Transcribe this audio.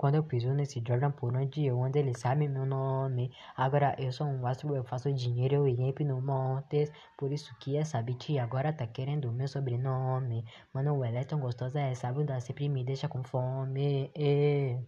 Quando eu piso nesse Jordan por onde eu ando, ele sabe meu nome. Agora eu sou um astro, eu faço dinheiro e no montes. Por isso que essa bitch agora tá querendo meu sobrenome. Mano, ela é tão gostosa, essa bunda sempre me deixa com fome. É.